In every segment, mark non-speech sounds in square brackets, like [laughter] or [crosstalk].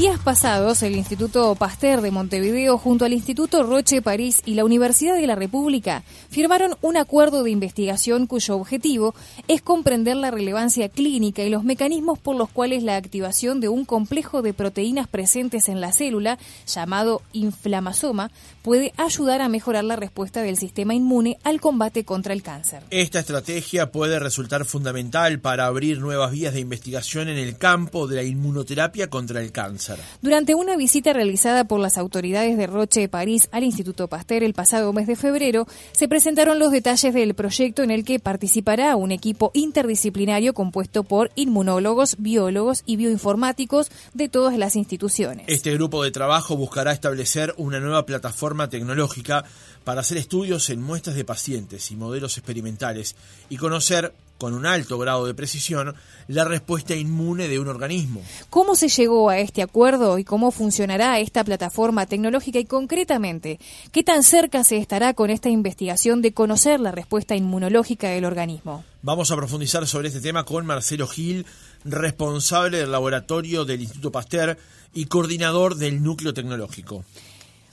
Días pasados, el Instituto Pasteur de Montevideo junto al Instituto Roche París y la Universidad de la República firmaron un acuerdo de investigación cuyo objetivo es comprender la relevancia clínica y los mecanismos por los cuales la activación de un complejo de proteínas presentes en la célula, llamado inflamasoma, puede ayudar a mejorar la respuesta del sistema inmune al combate contra el cáncer. Esta estrategia puede resultar fundamental para abrir nuevas vías de investigación en el campo de la inmunoterapia contra el cáncer. Durante una visita realizada por las autoridades de Roche de París al Instituto Pasteur el pasado mes de febrero, se presentaron los detalles del proyecto en el que participará un equipo interdisciplinario compuesto por inmunólogos, biólogos y bioinformáticos de todas las instituciones. Este grupo de trabajo buscará establecer una nueva plataforma tecnológica para hacer estudios en muestras de pacientes y modelos experimentales y conocer con un alto grado de precisión la respuesta inmune de un organismo. ¿Cómo se llegó a este acuerdo y cómo funcionará esta plataforma tecnológica y concretamente qué tan cerca se estará con esta investigación de conocer la respuesta inmunológica del organismo? Vamos a profundizar sobre este tema con Marcelo Gil, responsable del laboratorio del Instituto Pasteur y coordinador del núcleo tecnológico.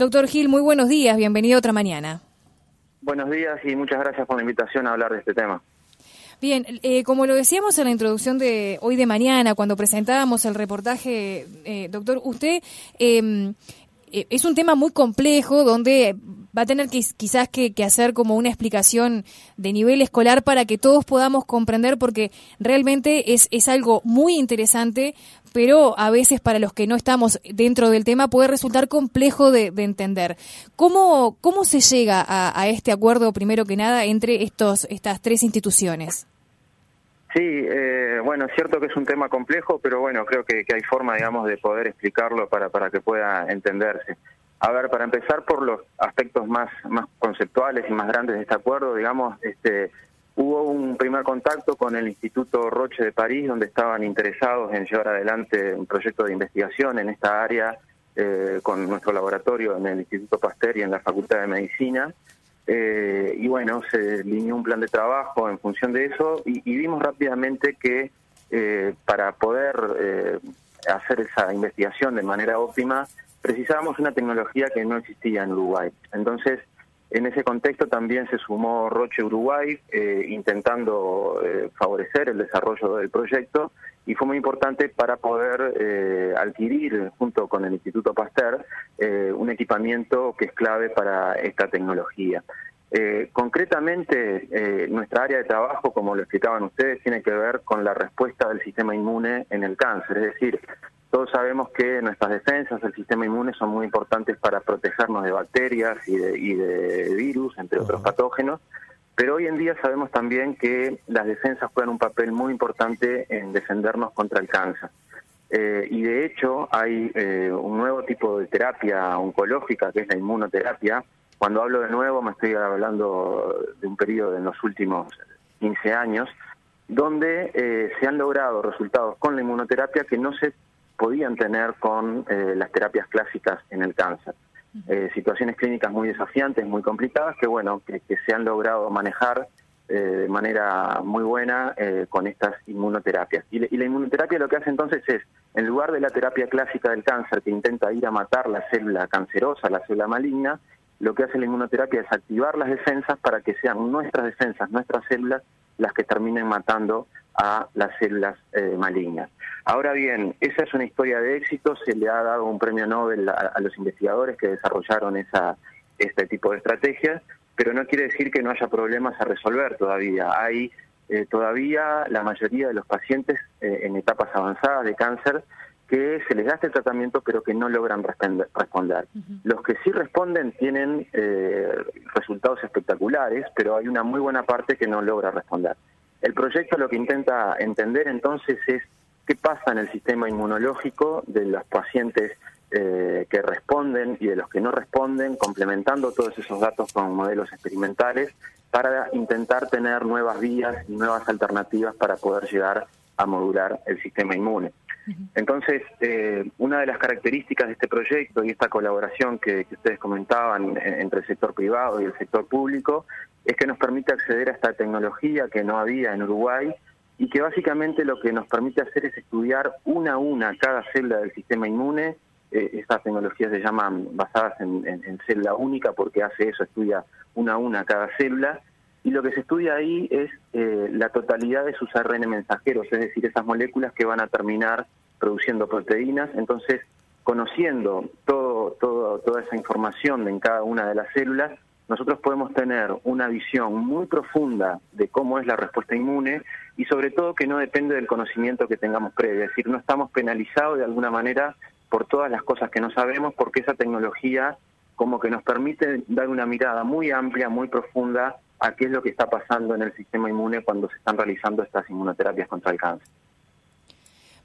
Doctor Gil, muy buenos días, bienvenido otra mañana. Buenos días y muchas gracias por la invitación a hablar de este tema. Bien, eh, como lo decíamos en la introducción de hoy de mañana, cuando presentábamos el reportaje, eh, doctor, usted em, eh, es un tema muy complejo donde va a tener que, quizás que, hacer como una explicación de nivel escolar para que todos podamos comprender porque realmente es, es algo muy interesante, pero a veces para los que no estamos dentro del tema puede resultar complejo de, entender. ¿Cómo, ¿Cómo se llega a, a este acuerdo, primero que nada, entre estos, estas tres instituciones? Sí, eh, bueno, es cierto que es un tema complejo, pero bueno, creo que, hay forma, digamos, de poder explicarlo para, para que pueda entenderse. A ver, para empezar por los aspectos más, más conceptuales y más grandes de este acuerdo, digamos, este, hubo un primer contacto con el Instituto Roche de París, donde estaban interesados en llevar adelante un proyecto de investigación en esta área eh, con nuestro laboratorio en el Instituto Pasteur y en la Facultad de Medicina. Eh, y bueno, se delineó un plan de trabajo en función de eso y, vimos rápidamente que eh, para poder eh, hacer esa investigación de manera óptima precisábamos una tecnología que no existía en Uruguay. Entonces, en ese contexto también se sumó Roche Uruguay, intentando favorecer el desarrollo del proyecto y fue muy importante para poder eh, adquirir junto con el Instituto Pasteur eh, un equipamiento que es clave para esta tecnología. Eh, concretamente, nuestra área de trabajo, como lo explicaban ustedes, tiene que ver con la respuesta del sistema inmune en el cáncer. Es decir, todos sabemos que nuestras defensas del sistema inmune son muy importantes para protegernos de bacterias y de, y de virus, entre otros patógenos, pero hoy en día sabemos también que las defensas juegan un papel muy importante en defendernos contra el cáncer. Eh, y de hecho hay eh, un nuevo tipo de terapia oncológica que es la inmunoterapia. Cuando hablo de nuevo me estoy hablando de un periodo de los últimos 15 años, donde eh, se han logrado resultados con la inmunoterapia que no se podían tener con las terapias clásicas en el cáncer. Eh, situaciones clínicas muy desafiantes, muy complicadas, que bueno, que, se han logrado manejar eh, de manera muy buena eh, con estas inmunoterapias. Y, la inmunoterapia lo que hace entonces es, en lugar de la terapia clásica del cáncer que intenta ir a matar la célula cancerosa, la célula maligna, lo que hace la inmunoterapia es activar las defensas para que sean nuestras defensas, nuestras células, las que terminen matando a las células malignas. Ahora bien, esa es una historia de éxito, se le ha dado un premio Nobel a, los investigadores que desarrollaron esa, este tipo de estrategias, pero no quiere decir que no haya problemas a resolver todavía. Hay eh, todavía la mayoría de los pacientes eh, en etapas avanzadas de cáncer que se les da este tratamiento pero que no logran responder. Los que sí responden tienen eh, resultados espectaculares, pero hay una muy buena parte que no logra responder. El proyecto lo que intenta entender entonces es qué pasa en el sistema inmunológico de los pacientes eh, que responden y de los que no responden, complementando todos esos datos con modelos experimentales para intentar tener nuevas vías y nuevas alternativas para poder llegar a modular el sistema inmune. Entonces, eh, una de las características de este proyecto y esta colaboración que, ustedes comentaban entre el sector privado y el sector público es que nos permite acceder a esta tecnología que no había en Uruguay y que básicamente lo que nos permite hacer es estudiar una a una cada célula del sistema inmune. Eh, estas tecnologías se llaman basadas en, célula única porque hace eso, estudia una a una cada célula. Y lo que se estudia ahí es eh, la totalidad de sus ARN mensajeros, es decir, esas moléculas que van a terminar produciendo proteínas. Entonces, conociendo todo, todo, toda esa información en cada una de las células, nosotros podemos tener una visión muy profunda de cómo es la respuesta inmune y sobre todo que no depende del conocimiento que tengamos previo, es decir, no estamos penalizados de alguna manera por todas las cosas que no sabemos porque esa tecnología como que nos permite dar una mirada muy amplia, muy profunda a qué es lo que está pasando en el sistema inmune cuando se están realizando estas inmunoterapias contra el cáncer.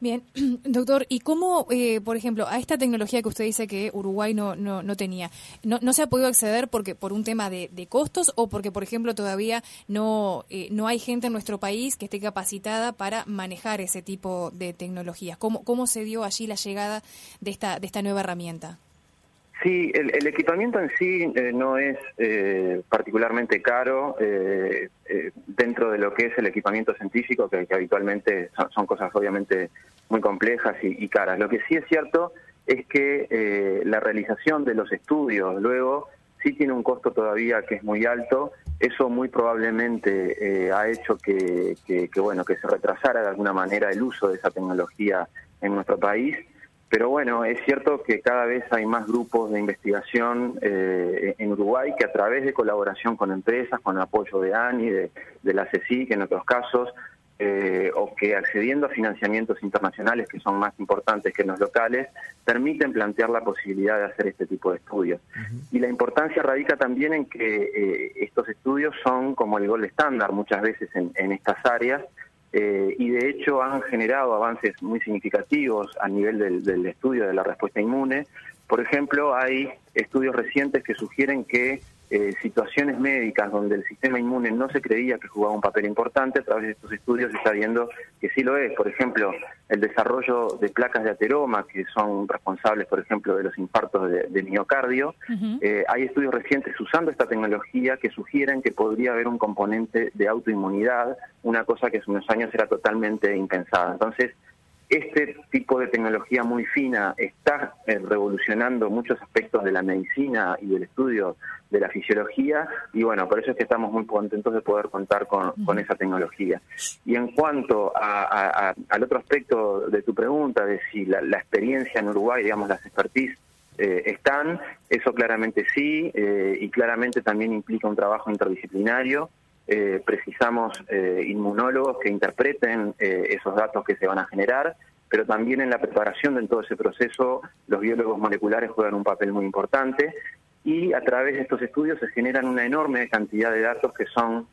Bien, [clears throat] doctor, ¿y cómo, eh, por ejemplo, a esta tecnología que usted dice que Uruguay no, no, no tenía, no, no se ha podido acceder porque por un tema de, costos o porque, por ejemplo, todavía no, eh, no hay gente en nuestro país que esté capacitada para manejar ese tipo de tecnologías? ¿Cómo, cómo se dio allí la llegada de esta, de esta nueva herramienta? Sí, el, equipamiento en sí eh, no es eh, particularmente caro eh, dentro de lo que es el equipamiento científico, que, habitualmente son, cosas obviamente muy complejas y, caras. Lo que sí es cierto es que la realización de los estudios luego sí tiene un costo todavía que es muy alto. Eso muy probablemente ha hecho que, que, bueno que se retrasara de alguna manera el uso de esa tecnología en nuestro país. Pero bueno, es cierto que cada vez hay más grupos de investigación eh, en Uruguay que a través de colaboración con empresas, con apoyo de ANI, de, la CECIC en otros casos, eh, o que accediendo a financiamientos internacionales que son más importantes que los locales, permiten plantear la posibilidad de hacer este tipo de estudios. Y la importancia radica también en que eh, estos estudios son como el gol estándar muchas veces en, en estas áreas, eh, y de hecho han generado avances muy significativos a nivel del, del, estudio de la respuesta inmune. Por ejemplo, hay estudios recientes que sugieren que eh, situaciones médicas donde el sistema inmune no se creía que jugaba un papel importante, a través de estos estudios se está viendo que sí lo es. Por ejemplo, el desarrollo de placas de ateroma, que son responsables, por ejemplo, de los infartos de, miocardio. Eh, hay estudios recientes usando esta tecnología que sugieren que podría haber un componente de autoinmunidad, una cosa que hace unos años era totalmente impensada. Entonces, este tipo de tecnología muy fina está eh, revolucionando muchos aspectos de la medicina y del estudio de la fisiología y bueno, por eso es que estamos muy contentos de poder contar con, esa tecnología. Y en cuanto al otro aspecto de tu pregunta, de si la, experiencia en Uruguay, digamos, las expertise eh, están, eso claramente sí, eh, y claramente también implica un trabajo interdisciplinario eh, precisamos eh, inmunólogos que interpreten eh, esos datos que se van a generar, pero también en la preparación de todo ese proceso los biólogos moleculares juegan un papel muy importante y a través de estos estudios se generan una enorme cantidad de datos que son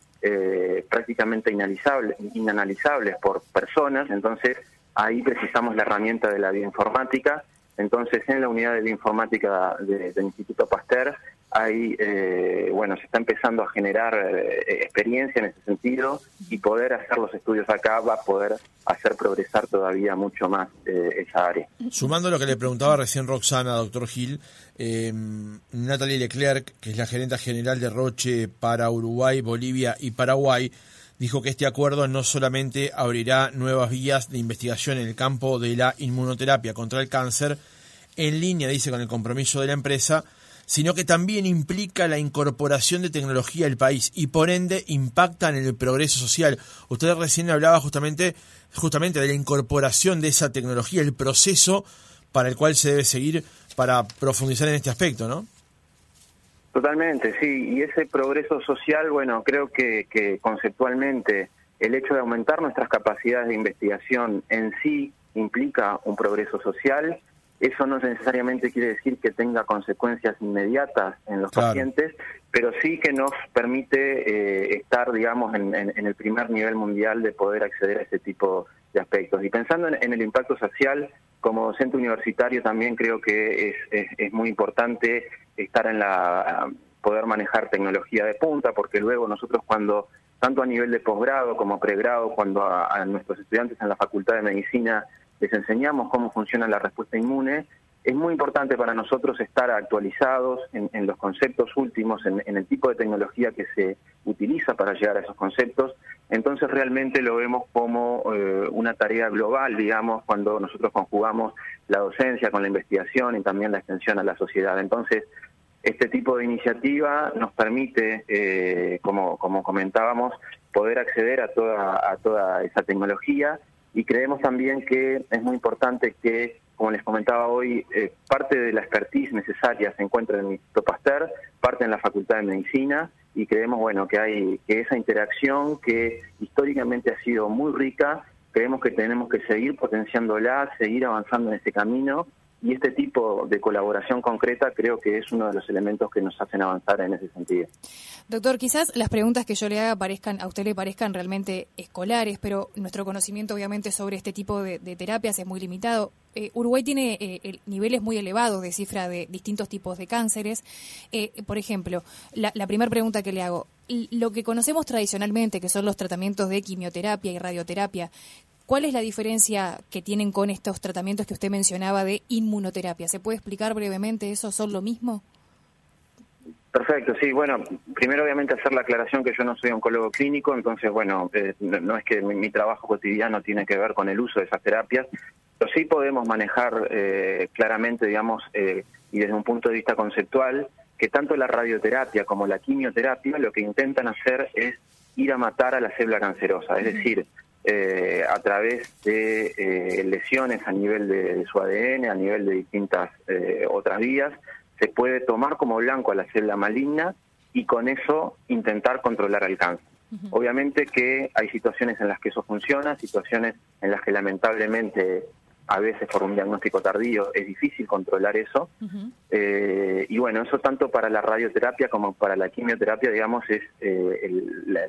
prácticamente inanalizables, inanalizables por personas, entonces ahí precisamos la herramienta de la bioinformática, entonces en la unidad de bioinformática del Instituto Pasteur ahí, eh, bueno, se está empezando a generar eh, experiencia en ese sentido y poder hacer los estudios acá va a poder hacer progresar todavía mucho más eh, esa área. Sumando lo que le preguntaba recién Roxana, doctor Gil, Natalie Leclerc, que es la gerente general de Roche para Uruguay, Bolivia y Paraguay, dijo que este acuerdo no solamente abrirá nuevas vías de investigación en el campo de la inmunoterapia contra el cáncer, en línea, dice, con el compromiso de la empresa, sino que también implica la incorporación de tecnología al país y por ende impacta en el progreso social. Usted recién hablaba justamente, justamente de la incorporación de esa tecnología, el proceso para el cual se debe seguir para profundizar en este aspecto, ¿no? Totalmente, sí, y ese progreso social, bueno, creo que, que conceptualmente el hecho de aumentar nuestras capacidades de investigación en sí implica un progreso social eso no necesariamente quiere decir que tenga consecuencias inmediatas en los pacientes, pero sí que nos permite eh, estar, digamos, en, el primer nivel mundial de poder acceder a ese tipo de aspectos. Y pensando en, el impacto social, como docente universitario también creo que es, es, muy importante estar en la poder manejar tecnología de punta, porque luego nosotros cuando tanto a nivel de posgrado como pregrado, cuando a, nuestros estudiantes en la Facultad de Medicina les enseñamos cómo funciona la respuesta inmune, es muy importante para nosotros estar actualizados en, los conceptos últimos, en, el tipo de tecnología que se utiliza para llegar a esos conceptos. Entonces realmente lo vemos como eh, una tarea global, digamos, cuando nosotros conjugamos la docencia con la investigación y también la extensión a la sociedad. Entonces, este tipo de iniciativa nos permite, eh, como, como comentábamos, poder acceder a toda, a toda esa tecnología y creemos también que es muy importante que como les comentaba hoy, eh, parte de la expertise necesaria se encuentra en el Instituto Pasteur, parte en la Facultad de Medicina y creemos bueno que hay que esa interacción que históricamente ha sido muy rica, creemos que tenemos que seguir potenciándola, seguir avanzando en ese camino y este tipo de colaboración concreta creo que es uno de los elementos que nos hacen avanzar en ese sentido. Doctor, quizás las preguntas que yo le haga parezcan a usted le parezcan realmente escolares, pero nuestro conocimiento obviamente sobre este tipo de, terapias es muy limitado. Eh, Uruguay tiene eh, niveles muy elevados de cifra de distintos tipos de cánceres. Eh, por ejemplo, la, la primera pregunta que le hago, lo que conocemos tradicionalmente, que son los tratamientos de quimioterapia y radioterapia, ¿Cuál es la diferencia que tienen con estos tratamientos que usted mencionaba de inmunoterapia? ¿Se puede explicar brevemente eso? ¿Son lo mismo? Perfecto, sí, bueno, primero obviamente hacer la aclaración que yo no soy oncólogo clínico, entonces bueno, eh, no es que mi, trabajo cotidiano tiene que ver con el uso de esas terapias, pero sí podemos manejar eh, claramente, digamos, eh, y desde un punto de vista conceptual, que tanto la radioterapia como la quimioterapia lo que intentan hacer es ir a matar a la célula cancerosa, es decir, eh, a través de eh, lesiones a nivel de, su ADN, a nivel de distintas eh, otras vías, se puede tomar como blanco a la célula maligna y con eso intentar controlar el cáncer. Obviamente que hay situaciones en las que eso funciona, situaciones en las que lamentablemente a veces por un diagnóstico tardío es difícil controlar eso. y bueno, eso tanto para la radioterapia como para la quimioterapia, digamos, es el, la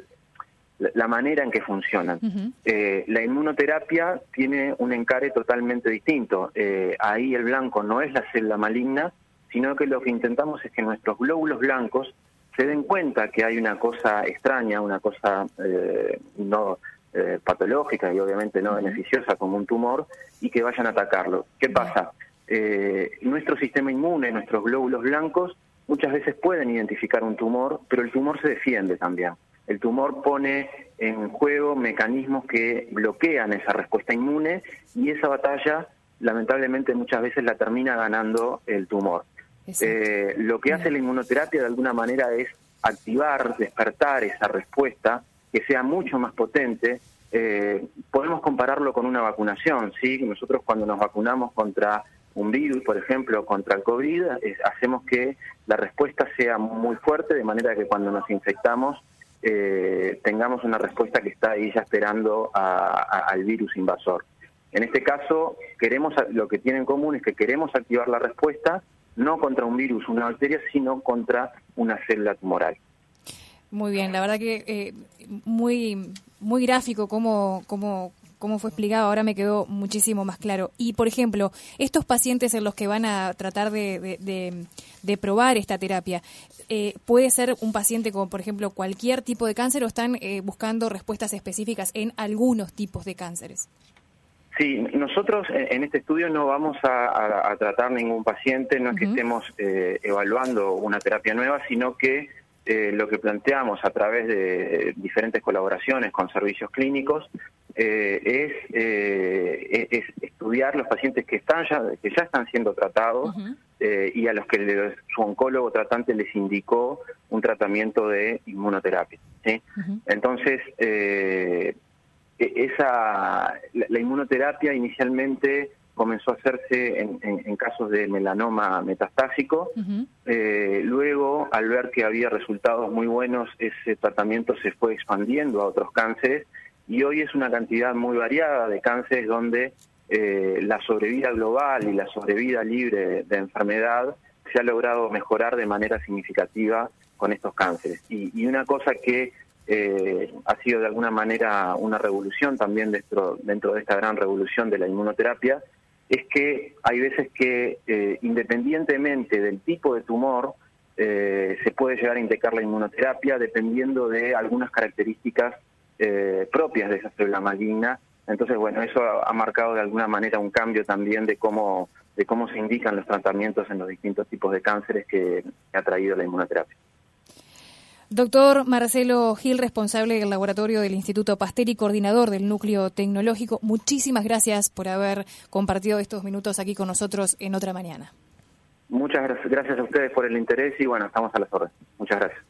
manera en que funcionan. Eh, la inmunoterapia tiene un encare totalmente distinto. Eh, ahí el blanco no es la célula maligna, sino que lo que intentamos es que nuestros glóbulos blancos se den cuenta que hay una cosa extraña, una cosa eh, no patológica y obviamente no beneficiosa como un tumor, y que vayan a atacarlo. ¿Qué pasa? nuestro sistema inmune, nuestros glóbulos blancos, muchas veces pueden identificar un tumor, pero el tumor se defiende también el tumor pone en juego mecanismos que bloquean esa respuesta inmune y esa batalla lamentablemente muchas veces la termina ganando el tumor. Eh, lo que hace la inmunoterapia de alguna manera es activar, despertar esa respuesta que sea mucho más potente. Eh, podemos compararlo con una vacunación, ¿sí? Nosotros cuando nos vacunamos contra un virus, por ejemplo, contra el COVID, hacemos que la respuesta sea muy fuerte, de manera que cuando nos infectamos eh, tengamos una respuesta que está ahí ya esperando al virus invasor. En este caso, queremos lo que tiene en común es que queremos activar la respuesta no contra un virus, una bacteria, sino contra una célula tumoral. Muy bien, la verdad que eh, muy muy gráfico cómo, cómo, cómo fue explicado, ahora me quedó muchísimo más claro. Y, por ejemplo, estos pacientes en los que van a tratar de, de, probar esta terapia, eh, ¿puede ser un paciente como, por ejemplo, cualquier tipo de cáncer o están eh, buscando respuestas específicas en algunos tipos de cánceres? Sí, nosotros en este estudio no vamos a, tratar ningún paciente, no es que estemos eh, evaluando una terapia nueva, sino que lo que planteamos a través de diferentes colaboraciones con servicios clínicos eh, eh, es, estudiar los pacientes que están ya que ya están siendo tratados eh, y a los que su oncólogo tratante les indicó un tratamiento de inmunoterapia. Entonces, e, esa la, inmunoterapia inicialmente comenzó a hacerse en, casos de melanoma metastásico. luego, al ver que había resultados muy buenos, ese tratamiento se fue expandiendo a otros cánceres y hoy es una cantidad muy variada de cánceres donde eh, la sobrevida global y la sobrevida libre de enfermedad se ha logrado mejorar de manera significativa con estos cánceres. Y, una cosa que eh, ha sido de alguna manera una revolución también dentro, dentro de esta gran revolución de la inmunoterapia es que hay veces que eh, independientemente del tipo de tumor, se puede llegar a indicar la inmunoterapia dependiendo de algunas características eh, propias de esa célula maligna. Entonces, bueno, eso ha, marcado de alguna manera un cambio también de cómo, de cómo se indican los tratamientos en los distintos tipos de cánceres que ha traído la inmunoterapia. Doctor Marcelo Gil, responsable del laboratorio del Instituto Pasteur y coordinador del núcleo tecnológico, muchísimas gracias por haber compartido estos minutos aquí con nosotros en otra mañana. Muchas gracias a ustedes por el interés y bueno, estamos a las órdenes. Muchas gracias.